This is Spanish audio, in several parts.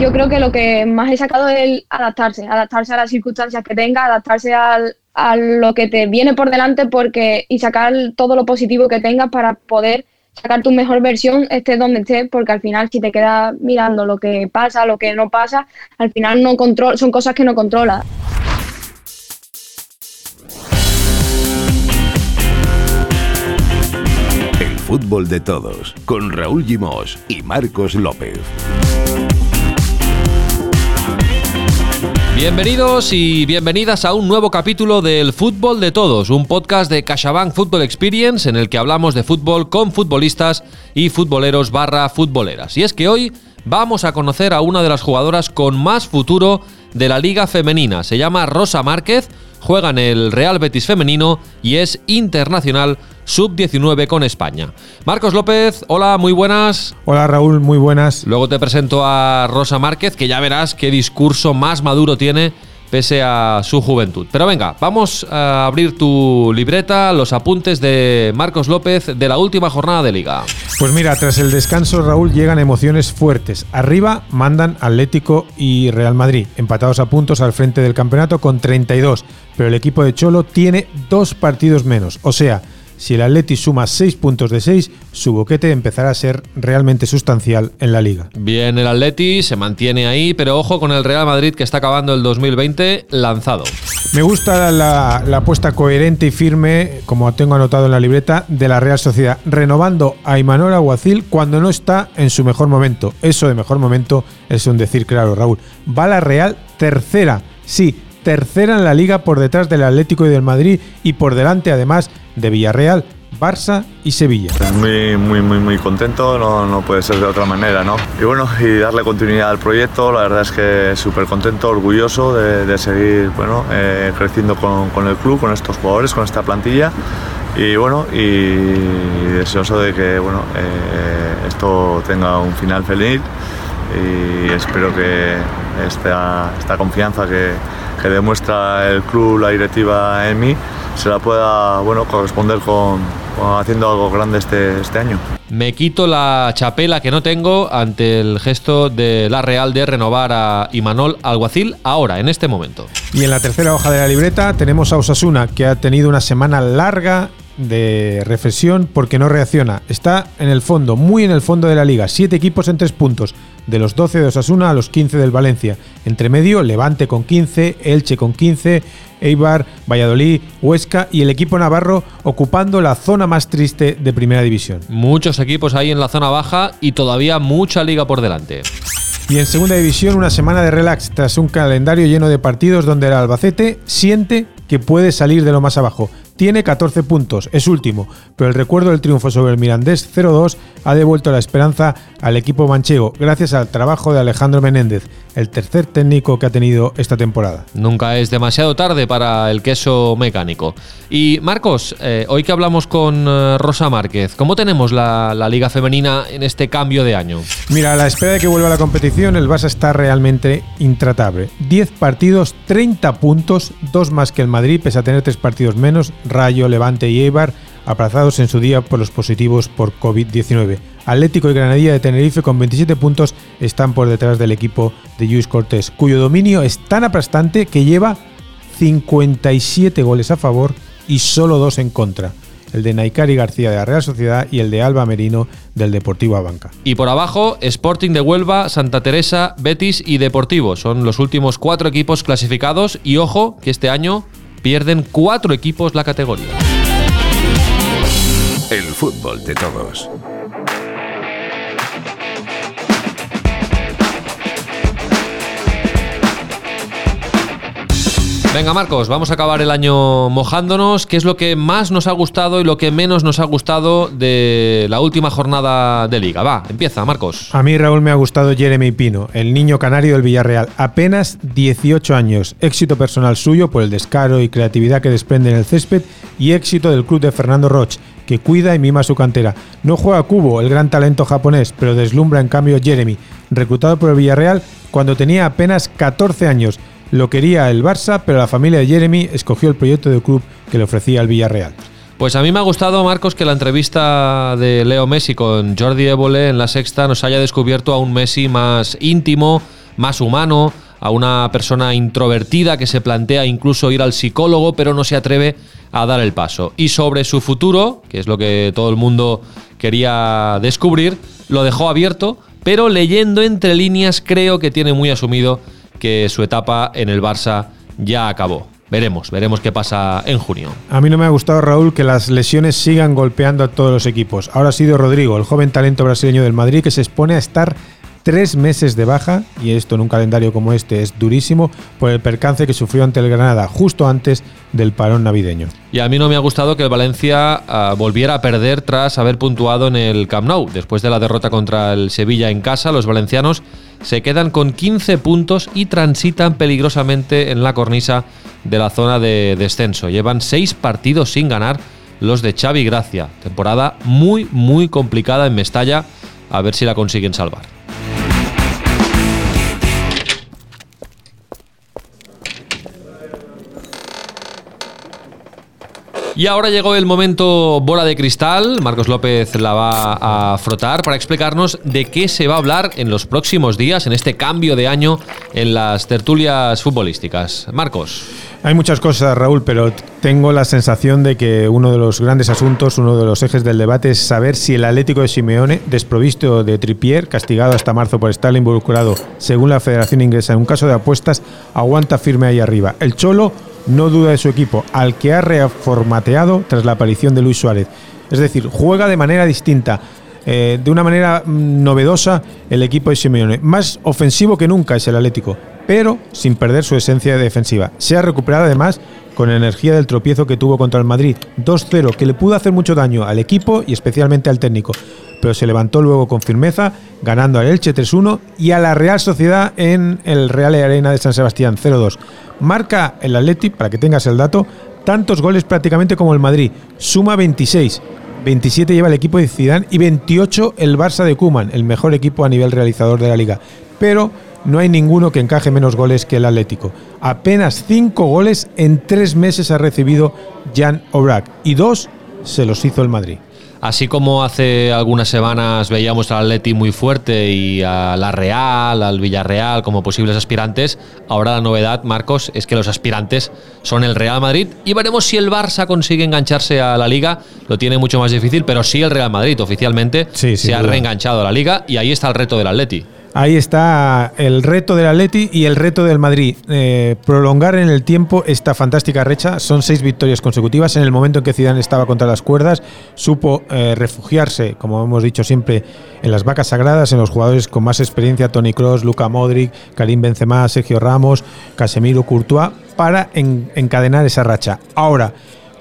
yo creo que lo que más he sacado es el adaptarse, adaptarse a las circunstancias que tenga, adaptarse al, a lo que te viene por delante porque y sacar todo lo positivo que tengas para poder sacar tu mejor versión, estés donde estés, porque al final si te quedas mirando lo que pasa, lo que no pasa, al final no control, son cosas que no controlas. El fútbol de todos, con Raúl Gimos y Marcos López. Bienvenidos y bienvenidas a un nuevo capítulo del Fútbol de Todos, un podcast de CaixaBank Football Experience en el que hablamos de fútbol con futbolistas y futboleros barra futboleras. Y es que hoy vamos a conocer a una de las jugadoras con más futuro de la liga femenina. Se llama Rosa Márquez, juega en el Real Betis femenino y es internacional sub-19 con España. Marcos López, hola, muy buenas. Hola Raúl, muy buenas. Luego te presento a Rosa Márquez, que ya verás qué discurso más maduro tiene pese a su juventud. Pero venga, vamos a abrir tu libreta, los apuntes de Marcos López de la última jornada de liga. Pues mira, tras el descanso, Raúl, llegan emociones fuertes. Arriba mandan Atlético y Real Madrid, empatados a puntos al frente del campeonato con 32, pero el equipo de Cholo tiene dos partidos menos, o sea, si el Atleti suma 6 puntos de 6, su boquete empezará a ser realmente sustancial en la liga. Bien, el Atleti se mantiene ahí, pero ojo con el Real Madrid que está acabando el 2020 lanzado. Me gusta la, apuesta coherente y firme, como tengo anotado en la libreta, de la Real Sociedad, renovando a Imanol Aguacil cuando no está en su mejor momento. Eso de mejor momento es un decir claro, Raúl. Va la Real tercera, sí, tercera en la liga por detrás del Atlético y del Madrid y por delante además de Villarreal, Barça y Sevilla. Muy, muy, muy, muy contento, no, no, puede ser de otra manera, ¿no? Y bueno, y darle continuidad al proyecto, la verdad es que súper contento, orgulloso de, seguir, bueno, eh, creciendo con, con, el club, con estos jugadores, con esta plantilla y bueno, y deseoso de que, bueno, eh, esto tenga un final feliz y espero que esta, esta confianza que, que demuestra el club, la directiva en mí, se la pueda bueno, corresponder con, haciendo algo grande este, este año. Me quito la chapela que no tengo ante el gesto de la Real de renovar a Imanol Alguacil ahora, en este momento. Y en la tercera hoja de la libreta tenemos a Osasuna, que ha tenido una semana larga de reflexión porque no reacciona. Está en el fondo, muy en el fondo de la liga. Siete equipos en tres puntos. De los 12 de Osasuna a los 15 del Valencia. Entre medio, Levante con 15, Elche con 15, Eibar, Valladolid, Huesca y el equipo navarro ocupando la zona más triste de Primera División. Muchos equipos ahí en la zona baja y todavía mucha liga por delante. Y en Segunda División una semana de relax tras un calendario lleno de partidos donde el Albacete siente que puede salir de lo más abajo. Tiene 14 puntos, es último, pero el recuerdo del triunfo sobre el Mirandés 0-2 ha devuelto la esperanza al equipo manchego gracias al trabajo de Alejandro Menéndez, el tercer técnico que ha tenido esta temporada. Nunca es demasiado tarde para el queso mecánico. Y Marcos, eh, hoy que hablamos con eh, Rosa Márquez, ¿cómo tenemos la, la, liga femenina en este cambio de año? Mira, a la espera de que vuelva la competición, el Barça está realmente intratable. 10 partidos, 30 puntos, dos más que el Madrid, pese a tener tres partidos menos Rayo, Levante y Eibar, aplazados en su día por los positivos por COVID-19. Atlético y Granadilla de Tenerife con 27 puntos están por detrás del equipo de Luis Cortés, cuyo dominio es tan aplastante que lleva 57 goles a favor y solo dos en contra el de Naikari García de la Real Sociedad y el de Alba Merino del Deportivo Abanca. Y por abajo, Sporting de Huelva, Santa Teresa, Betis y Deportivo. Son los últimos cuatro equipos clasificados y ojo que este año pierden cuatro equipos la categoría. El fútbol de todos. Venga Marcos, vamos a acabar el año mojándonos. ¿Qué es lo que más nos ha gustado y lo que menos nos ha gustado de la última jornada de liga? Va, empieza Marcos. A mí Raúl me ha gustado Jeremy Pino, el niño canario del Villarreal. Apenas 18 años. Éxito personal suyo por el descaro y creatividad que desprende en el césped y éxito del club de Fernando Roch, que cuida y mima su cantera. No juega Cubo, el gran talento japonés, pero deslumbra en cambio Jeremy, reclutado por el Villarreal cuando tenía apenas 14 años lo quería el Barça, pero la familia de Jeremy escogió el proyecto del club que le ofrecía el Villarreal. Pues a mí me ha gustado, Marcos, que la entrevista de Leo Messi con Jordi Évole en la sexta nos haya descubierto a un Messi más íntimo, más humano, a una persona introvertida que se plantea incluso ir al psicólogo, pero no se atreve a dar el paso. Y sobre su futuro, que es lo que todo el mundo quería descubrir, lo dejó abierto, pero leyendo entre líneas creo que tiene muy asumido que su etapa en el Barça ya acabó. Veremos, veremos qué pasa en junio. A mí no me ha gustado, Raúl, que las lesiones sigan golpeando a todos los equipos. Ahora ha sido Rodrigo, el joven talento brasileño del Madrid, que se expone a estar tres meses de baja, y esto en un calendario como este es durísimo, por el percance que sufrió ante el Granada justo antes del parón navideño. Y a mí no me ha gustado que el Valencia uh, volviera a perder tras haber puntuado en el Camp Nou. Después de la derrota contra el Sevilla en casa, los valencianos se quedan con 15 puntos y transitan peligrosamente en la cornisa de la zona de descenso. Llevan seis partidos sin ganar los de Xavi Gracia. Temporada muy, muy complicada en Mestalla. A ver si la consiguen salvar. Y ahora llegó el momento bola de cristal. Marcos López la va a frotar para explicarnos de qué se va a hablar en los próximos días, en este cambio de año en las tertulias futbolísticas. Marcos. Hay muchas cosas, Raúl, pero tengo la sensación de que uno de los grandes asuntos, uno de los ejes del debate es saber si el Atlético de Simeone, desprovisto de Tripier, castigado hasta marzo por estar involucrado, según la Federación Inglesa, en un caso de apuestas, aguanta firme ahí arriba. El Cholo no duda de su equipo, al que ha reformateado tras la aparición de Luis Suárez. Es decir, juega de manera distinta, eh, de una manera mm, novedosa el equipo de Simeone. Más ofensivo que nunca es el Atlético, pero sin perder su esencia defensiva. Se ha recuperado además con energía del tropiezo que tuvo contra el Madrid. 2-0, que le pudo hacer mucho daño al equipo y especialmente al técnico. Pero se levantó luego con firmeza, ganando al Elche 3-1 y a la Real Sociedad en el Real Arena de San Sebastián 0-2. Marca el Atleti, para que tengas el dato, tantos goles prácticamente como el Madrid. Suma 26. 27 lleva el equipo de Zidane y 28 el Barça de Kuman, el mejor equipo a nivel realizador de la liga. Pero no hay ninguno que encaje menos goles que el Atlético. Apenas 5 goles en 3 meses ha recibido Jan Obrac y 2 se los hizo el Madrid. Así como hace algunas semanas veíamos al Atleti muy fuerte y a la Real, al Villarreal como posibles aspirantes, ahora la novedad, Marcos, es que los aspirantes son el Real Madrid y veremos si el Barça consigue engancharse a la liga. Lo tiene mucho más difícil, pero sí el Real Madrid oficialmente Sí, se ha reenganchado a la liga y ahí está el reto del Atleti. Ahí está el reto del Atleti y el reto del Madrid. Eh, prolongar en el tiempo esta fantástica recha. Son seis victorias consecutivas. En el momento en que Zidane estaba contra las cuerdas, supo eh, refugiarse, como hemos dicho siempre, en las vacas sagradas, en los jugadores con más experiencia, Tony Cross, Luka Modric, Karim Benzema, Sergio Ramos, Casemiro, Courtois, para en- encadenar esa racha. Ahora,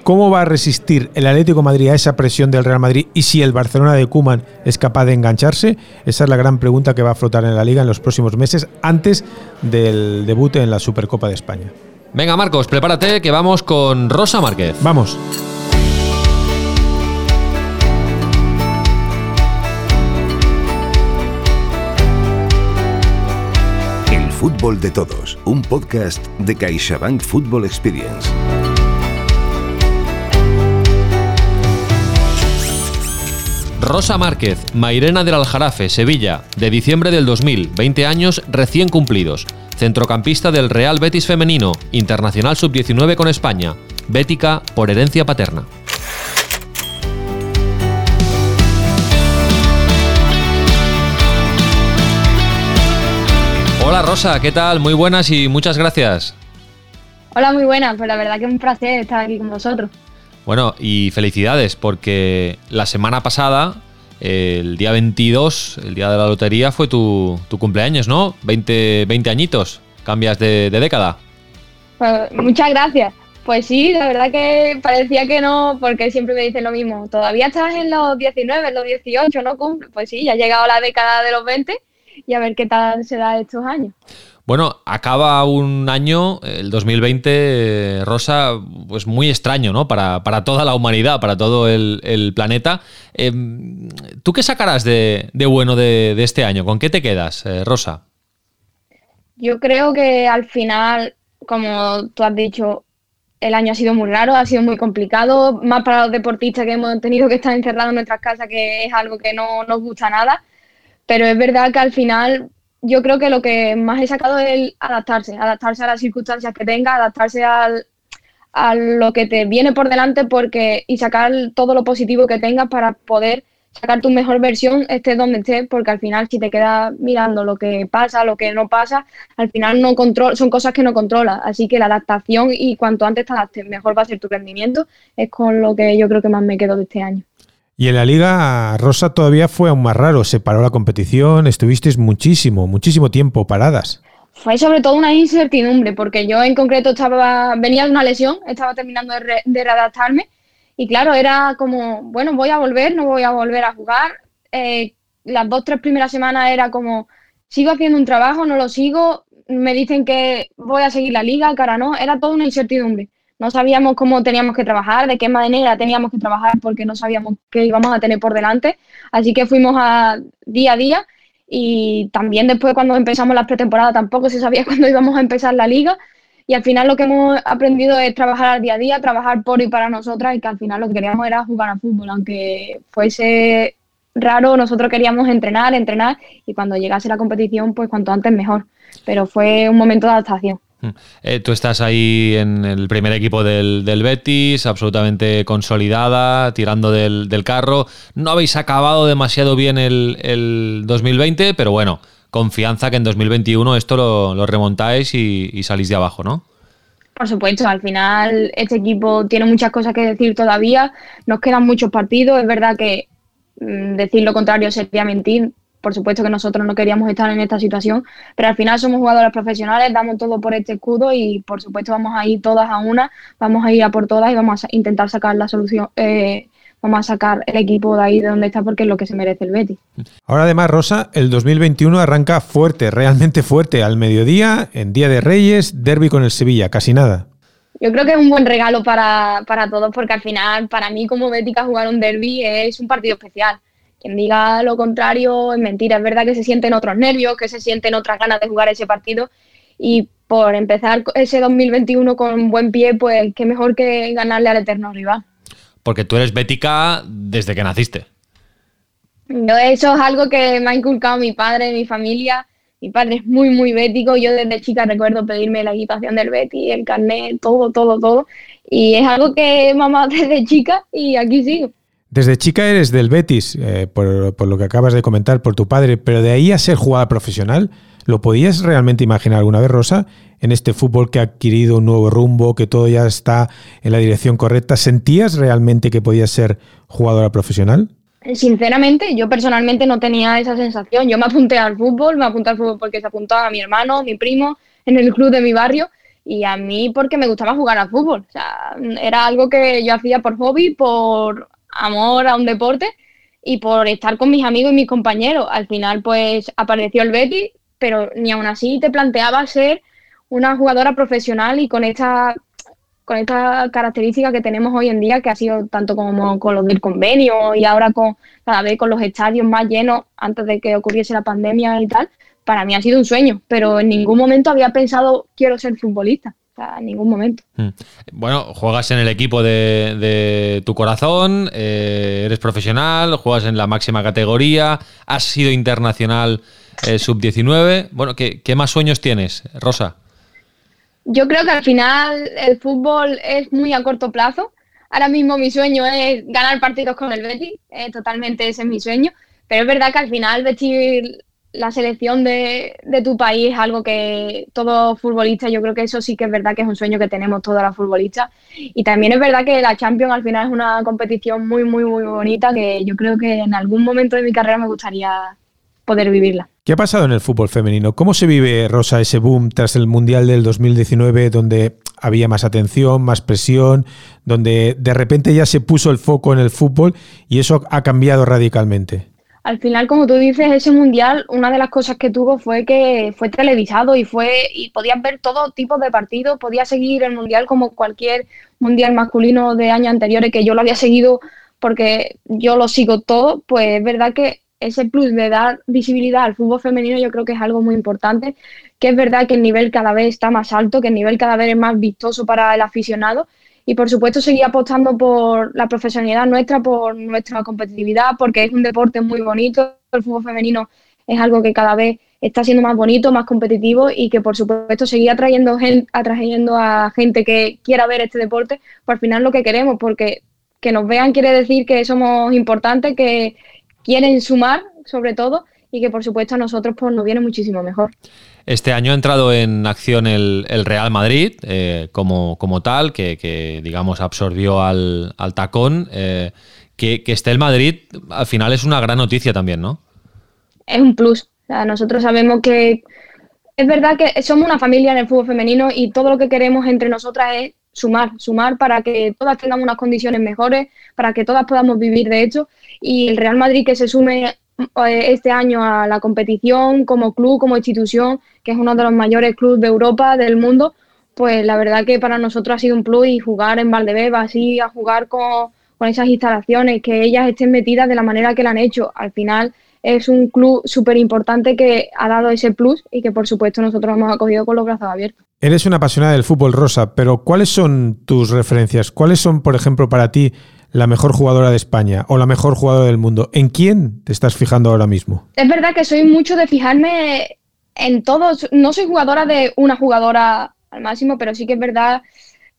¿Cómo va a resistir el Atlético de Madrid a esa presión del Real Madrid y si el Barcelona de Kuman es capaz de engancharse? Esa es la gran pregunta que va a flotar en la liga en los próximos meses antes del debut en la Supercopa de España. Venga, Marcos, prepárate que vamos con Rosa Márquez. Vamos. El fútbol de todos, un podcast de CaixaBank Football Experience. Rosa Márquez, Mairena del Aljarafe, Sevilla, de diciembre del 2000, 20 años recién cumplidos. Centrocampista del Real Betis Femenino, internacional sub-19 con España, bética por herencia paterna. Hola Rosa, ¿qué tal? Muy buenas y muchas gracias. Hola, muy buena. Pues la verdad que es un placer estar aquí con vosotros. Bueno, y felicidades, porque la semana pasada, el día 22, el día de la lotería, fue tu, cumpleaños, ¿no? 20, 20 añitos, cambias de, década. Pues, muchas gracias. Pues sí, la verdad que parecía que no, porque siempre me dicen lo mismo. Todavía estás en los 19, en los 18, ¿no cumple? Pues sí, ya ha llegado la década de los 20 y a ver qué tal se da estos años. Bueno, acaba un año, el 2020, eh, Rosa, pues muy extraño, ¿no? Para, para toda la humanidad, para todo el, el planeta. Eh, ¿Tú qué sacarás de, de bueno de, de, este año? ¿Con qué te quedas, eh, Rosa? Yo creo que al final, como tú has dicho, el año ha sido muy raro, ha sido muy complicado, más para los deportistas que hemos tenido que estar encerrados en nuestras casas, que es algo que no nos gusta nada. Pero es verdad que al final yo creo que lo que más he sacado es adaptarse, adaptarse a las circunstancias que tenga, adaptarse al, a lo que te viene por delante porque y sacar todo lo positivo que tengas para poder sacar tu mejor versión, estés donde estés, porque al final si te quedas mirando lo que pasa, lo que no pasa, al final no control, son cosas que no controlas. Así que la adaptación y cuanto antes te adaptes, mejor va a ser tu rendimiento, es con lo que yo creo que más me quedo de este año. Y en la liga, Rosa todavía fue aún más raro, se paró la competición, estuvisteis muchísimo, muchísimo tiempo paradas. Fue sobre todo una incertidumbre, porque yo en concreto estaba, venía de una lesión, estaba terminando de, readaptarme y claro, era como, bueno, voy a volver, no voy a volver a jugar. Eh, las dos, tres primeras semanas era como, sigo haciendo un trabajo, no lo sigo, me dicen que voy a seguir la liga, cara no, era toda una incertidumbre. No sabíamos cómo teníamos que trabajar, de qué manera teníamos que trabajar, porque no sabíamos qué íbamos a tener por delante. Así que fuimos a día a día y también después cuando empezamos la pretemporada tampoco se sabía cuándo íbamos a empezar la liga y al final lo que hemos aprendido es trabajar al día a día, trabajar por y para nosotras y que al final lo que queríamos era jugar al fútbol, aunque fuese raro, nosotros queríamos entrenar, entrenar y cuando llegase la competición, pues cuanto antes mejor. Pero fue un momento de adaptación. Mm. Eh, tú estás ahí en el primer equipo del, Betis, absolutamente consolidada, tirando del, carro. No habéis acabado demasiado bien el, el 2020, pero bueno, confianza que en 2021 esto lo, remontáis y, salís de abajo, ¿no? Por supuesto, al final este equipo tiene muchas cosas que decir todavía, nos quedan muchos partidos, es verdad que mm, decir lo contrario sería mentir, por supuesto que nosotros no queríamos estar en esta situación, pero al final somos jugadores profesionales, damos todo por este escudo y por supuesto vamos a ir todas a una, vamos a ir a por todas y vamos a intentar sacar la solución, eh, vamos a sacar el equipo de ahí de donde está porque es lo que se merece el Betis. Ahora además, Rosa, el 2021 arranca fuerte, realmente fuerte, al mediodía, en Día de Reyes, derby con el Sevilla, casi nada. Yo creo que es un buen regalo para, todos porque al final, para mí como bética, jugar un derby es un partido especial. Quien diga lo contrario es mentira. Es verdad que se sienten otros nervios, que se sienten otras ganas de jugar ese partido y por empezar ese 2021 con buen pie, pues qué mejor que ganarle al eterno rival. Porque tú eres bética desde que naciste. Yo, eso es algo que me ha inculcado mi padre, mi familia. Mi padre es muy, muy bético. Yo desde chica recuerdo pedirme la equipación del Betty, el carnet, todo, todo, todo. Y es algo que mamá desde chica y aquí sigo. Desde chica eres del Betis, eh, por, lo que acabas de comentar, por tu padre, pero de ahí a ser jugador profesional, ¿Lo podías realmente imaginar alguna vez, Rosa, en este fútbol que ha adquirido un nuevo rumbo, que todo ya está en la dirección correcta? ¿Sentías realmente que podías ser jugadora profesional? Sinceramente, yo personalmente no tenía esa sensación. Yo me apunté al fútbol, me apunté al fútbol porque se apuntaba mi hermano, mi primo, en el club de mi barrio, y a mí porque me gustaba jugar al fútbol. O sea, era algo que yo hacía por hobby, por amor a un deporte y por estar con mis amigos y mis compañeros. Al final, pues apareció el Betty, pero ni aún así te planteaba ser una jugadora profesional y con esta con esta característica que tenemos hoy en día, que ha sido tanto como con los del convenio y ahora con cada vez con los estadios más llenos antes de que ocurriese la pandemia y tal, para mí ha sido un sueño, pero en ningún momento había pensado quiero ser futbolista. En ningún momento. Hmm. Bueno, juegas en el equipo de, tu corazón, eh, eres profesional, juegas en la máxima categoría, has sido internacional eh, sub-19. Bueno, ¿qué, más sueños tienes, Rosa? Yo creo que al final el fútbol es muy a corto plazo. Ahora mismo mi sueño es ganar partidos con el Betis, eh, totalmente ese es mi sueño. Pero es verdad que al final vestir la selección de, tu país es algo que todo futbolista, yo creo que eso sí que es verdad que es un sueño que tenemos todas las futbolistas. Y también es verdad que la Champions al final es una competición muy, muy, muy bonita que yo creo que en algún momento de mi carrera me gustaría poder vivirla. ¿Qué ha pasado en el fútbol femenino? ¿Cómo se vive, Rosa, ese boom tras el Mundial del 2019 donde había más atención, más presión, donde de repente ya se puso el foco en el fútbol y eso ha cambiado radicalmente? Al final, como tú dices, ese mundial, una de las cosas que tuvo fue que fue televisado y fue y podías ver todo tipo de partidos, podías seguir el mundial como cualquier mundial masculino de años anteriores que yo lo había seguido porque yo lo sigo todo, pues es verdad que ese plus de dar visibilidad al fútbol femenino yo creo que es algo muy importante, que es verdad que el nivel cada vez está más alto, que el nivel cada vez es más vistoso para el aficionado y por supuesto seguir apostando por la profesionalidad nuestra, por nuestra competitividad, porque es un deporte muy bonito, el fútbol femenino es algo que cada vez está siendo más bonito, más competitivo y que por supuesto seguir atrayendo, atrayendo a gente que quiera ver este deporte, pues al final lo que queremos, porque que nos vean quiere decir que somos importantes, que quieren sumar sobre todo y que por supuesto a nosotros pues, nos viene muchísimo mejor. Este año ha entrado en acción el, Real Madrid eh, como, como, tal, que, digamos absorbió al, tacón. Eh, que, esté el Madrid al final es una gran noticia también, ¿no? Es un plus. nosotros sabemos que es verdad que somos una familia en el fútbol femenino y todo lo que queremos entre nosotras es sumar, sumar para que todas tengamos unas condiciones mejores, para que todas podamos vivir de hecho. Y el Real Madrid que se sume este año a la competición como club, como institución, que es uno de los mayores clubes de Europa, del mundo, pues la verdad que para nosotros ha sido un plus y jugar en Valdebeba, así, a jugar con, esas instalaciones, que ellas estén metidas de la manera que la han hecho. Al final es un club súper importante que ha dado ese plus y que por supuesto nosotros hemos acogido con los brazos abiertos. Eres una apasionada del fútbol rosa, pero ¿cuáles son tus referencias? ¿Cuáles son, por ejemplo, para ti la mejor jugadora de España o la mejor jugadora del mundo. ¿En quién te estás fijando ahora mismo? Es verdad que soy mucho de fijarme en todos. No soy jugadora de una jugadora al máximo, pero sí que es verdad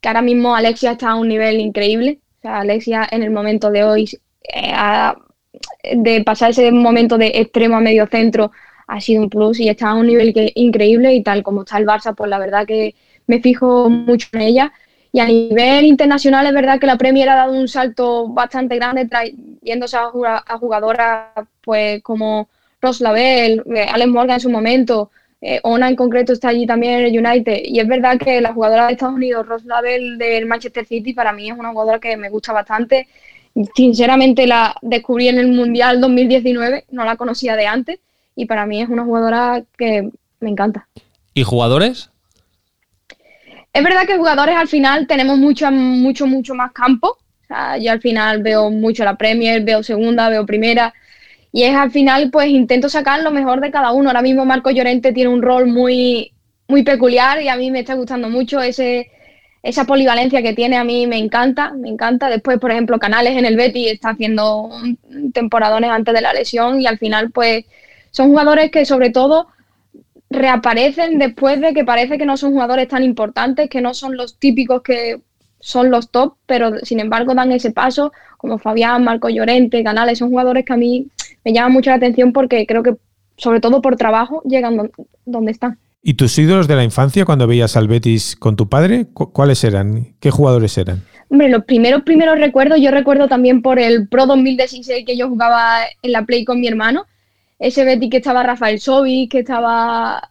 que ahora mismo Alexia está a un nivel increíble. O sea, Alexia en el momento de hoy, eh, de pasar ese momento de extremo a medio centro, ha sido un plus y está a un nivel increíble y tal como está el Barça, pues la verdad que me fijo mucho en ella y a nivel internacional es verdad que la Premier ha dado un salto bastante grande trayéndose a, jugadoras pues como Ross Lavelle, eh, Alex Morgan en su momento, eh, Ona en concreto está allí también en el United. Y es verdad que la jugadora de Estados Unidos, Ross Lavelle del Manchester City, para mí es una jugadora que me gusta bastante. Sinceramente la descubrí en el Mundial 2019, no la conocía de antes y para mí es una jugadora que me encanta. ¿Y jugadores? Es verdad que jugadores al final tenemos mucho, mucho, mucho más campo. yo al final veo mucho la Premier, veo segunda, veo primera. Y es al final, pues intento sacar lo mejor de cada uno. Ahora mismo Marco Llorente tiene un rol muy, muy peculiar y a mí me está gustando mucho ese, esa polivalencia que tiene. A mí me encanta, me encanta. Después, por ejemplo, Canales en el Betis está haciendo temporadones antes de la lesión y al final, pues son jugadores que sobre todo reaparecen después de que parece que no son jugadores tan importantes, que no son los típicos que son los top, pero sin embargo dan ese paso, como Fabián, Marco Llorente, Canales, son jugadores que a mí me llaman mucho la atención porque creo que, sobre todo por trabajo, llegan donde están. ¿Y tus ídolos de la infancia cuando veías al Betis con tu padre, cuáles eran? ¿Qué jugadores eran? Hombre, los primeros, primeros recuerdos, yo recuerdo también por el Pro 2016 que yo jugaba en la Play con mi hermano, ese Betis que estaba Rafael Sobi, que estaba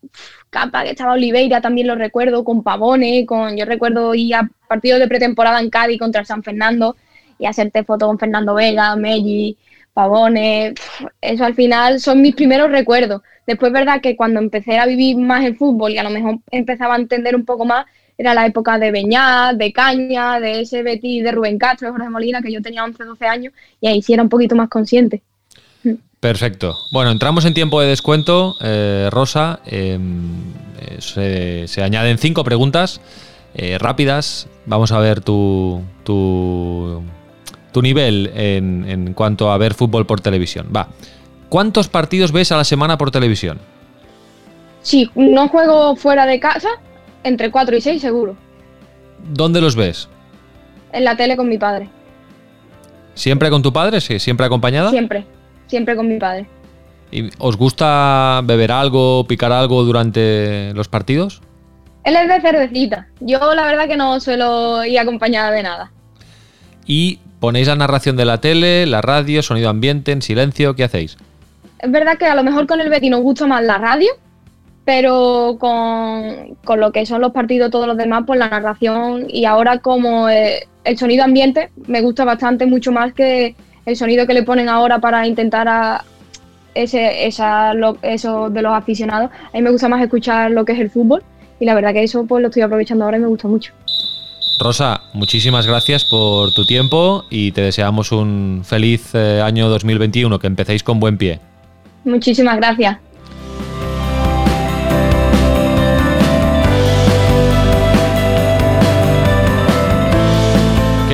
Capa, que estaba Oliveira, también lo recuerdo, con Pavone, con yo recuerdo ir a partidos de pretemporada en Cádiz contra San Fernando y hacerte fotos con Fernando Vega, Melli, Pavone, eso al final son mis primeros recuerdos. Después, verdad que cuando empecé a vivir más el fútbol y a lo mejor empezaba a entender un poco más, era la época de Beñat, de Caña, de ese Betis de Rubén Castro, de Jorge Molina, que yo tenía 11, 12 años y ahí sí era un poquito más consciente. Perfecto. Bueno, entramos en tiempo de descuento, eh, Rosa. Em, eh, se, añaden cinco preguntas eh, rápidas. Vamos a ver tu, tu, nivel en, en, cuanto a ver fútbol por televisión. Va. ¿Cuántos partidos ves a la semana por televisión? Sí, no juego fuera de casa, entre cuatro y seis seguro. ¿Dónde los ves? En la tele con mi padre. ¿Siempre con tu padre? ¿Siempre acompañada? Siempre siempre con mi padre. ¿Y os gusta beber algo, picar algo durante los partidos? Él es de cervecita. Yo la verdad que no suelo ir acompañada de nada. ¿Y ponéis la narración de la tele, la radio, sonido ambiente, en silencio? ¿Qué hacéis? Es verdad que a lo mejor con el Betty nos gusta más la radio, pero con, lo que son los partidos, todos los demás, pues la narración y ahora como eh, el sonido ambiente me gusta bastante, mucho más que, el sonido que le ponen ahora para intentar a ese, esa, eso de los aficionados. A mí me gusta más escuchar lo que es el fútbol y la verdad que eso pues lo estoy aprovechando ahora y me gusta mucho. Rosa, muchísimas gracias por tu tiempo y te deseamos un feliz eh, año 2021, que empecéis con buen pie. Muchísimas gracias.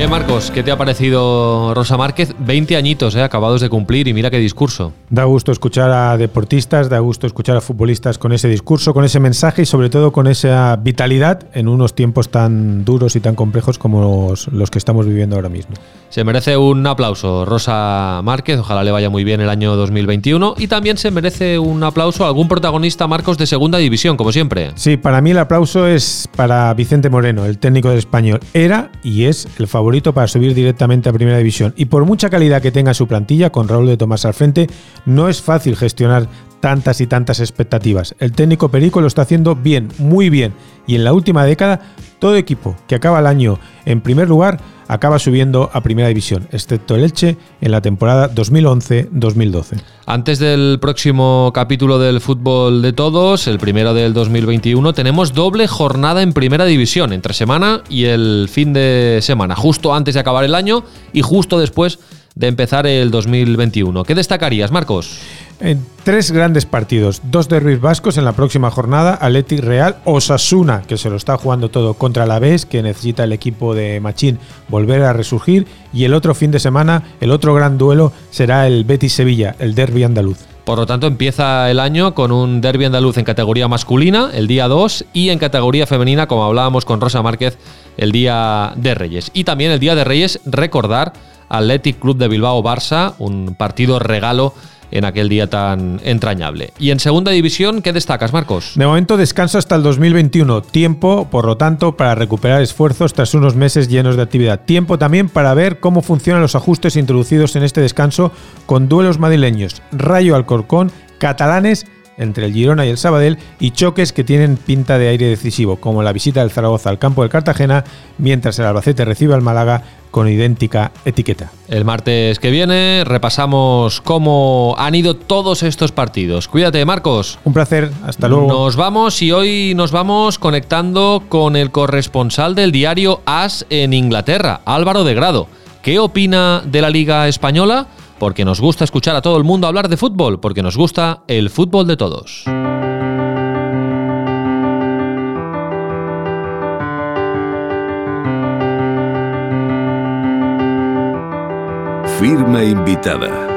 Bien, Marcos, ¿qué te ha parecido Rosa Márquez? 20 añitos, ¿eh? acabados de cumplir y mira qué discurso. Da gusto escuchar a deportistas, da gusto escuchar a futbolistas con ese discurso, con ese mensaje y sobre todo con esa vitalidad en unos tiempos tan duros y tan complejos como los, los que estamos viviendo ahora mismo. Se merece un aplauso Rosa Márquez, ojalá le vaya muy bien el año 2021 y también se merece un aplauso a algún protagonista Marcos de segunda división, como siempre. Sí, para mí el aplauso es para Vicente Moreno, el técnico del español. Era y es el favorito para subir directamente a primera división. Y por mucha calidad que tenga su plantilla con Raúl de Tomás al frente, no es fácil gestionar tantas y tantas expectativas. El técnico Perico lo está haciendo bien, muy bien y en la última década todo equipo que acaba el año en primer lugar acaba subiendo a Primera División, excepto el Elche en la temporada 2011-2012. Antes del próximo capítulo del fútbol de todos, el primero del 2021, tenemos doble jornada en Primera División, entre semana y el fin de semana, justo antes de acabar el año y justo después de empezar el 2021. ¿Qué destacarías, Marcos? En tres grandes partidos, dos derbis vascos en la próxima jornada, Athletic Real, Osasuna, que se lo está jugando todo contra la vez, que necesita el equipo de Machín volver a resurgir, y el otro fin de semana, el otro gran duelo será el Betis Sevilla, el derby andaluz. Por lo tanto, empieza el año con un derby andaluz en categoría masculina, el día 2, y en categoría femenina, como hablábamos con Rosa Márquez, el día de Reyes. Y también el día de Reyes, recordar Athletic Club de Bilbao Barça, un partido regalo en aquel día tan entrañable. Y en segunda división, ¿qué destacas, Marcos? De momento descanso hasta el 2021. Tiempo, por lo tanto, para recuperar esfuerzos tras unos meses llenos de actividad. Tiempo también para ver cómo funcionan los ajustes introducidos en este descanso con duelos madrileños. Rayo Alcorcón, catalanes entre el Girona y el Sabadell y choques que tienen pinta de aire decisivo, como la visita del Zaragoza al campo del Cartagena, mientras el Albacete recibe al Málaga con idéntica etiqueta. El martes que viene repasamos cómo han ido todos estos partidos. Cuídate, Marcos. Un placer, hasta luego. Nos vamos y hoy nos vamos conectando con el corresponsal del diario AS en Inglaterra, Álvaro de Grado. ¿Qué opina de la Liga Española? Porque nos gusta escuchar a todo el mundo hablar de fútbol, porque nos gusta el fútbol de todos. Firma invitada.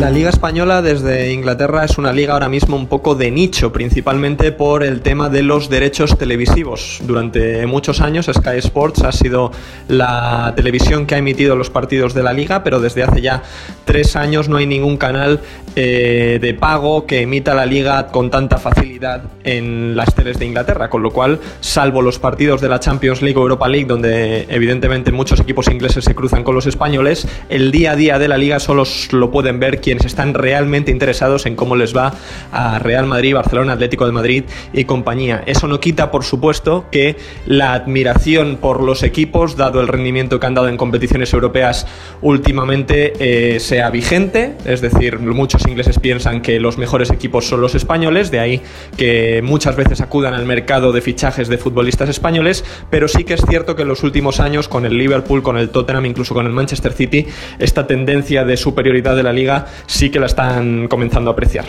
La Liga Española desde Inglaterra es una liga ahora mismo un poco de nicho, principalmente por el tema de los derechos televisivos. Durante muchos años Sky Sports ha sido la televisión que ha emitido los partidos de la liga, pero desde hace ya tres años no hay ningún canal eh, de pago que emita la liga con tanta facilidad en las teles de Inglaterra, con lo cual, salvo los partidos de la Champions League o Europa League, donde evidentemente muchos equipos ingleses se cruzan con los españoles, el día a día de la liga solo lo pueden ver quienes están realmente interesados en cómo les va a Real Madrid, Barcelona, Atlético de Madrid y compañía. Eso no quita, por supuesto, que la admiración por los equipos, dado el rendimiento que han dado en competiciones europeas últimamente, eh, sea vigente. Es decir, muchos ingleses piensan que los mejores equipos son los españoles, de ahí que muchas veces acudan al mercado de fichajes de futbolistas españoles, pero sí que es cierto que en los últimos años, con el Liverpool, con el Tottenham, incluso con el Manchester City, esta tendencia de superioridad de la liga sí que la están comenzando a apreciar.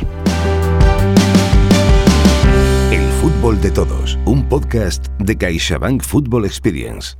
El fútbol de todos, un podcast de CaixaBank Football Experience.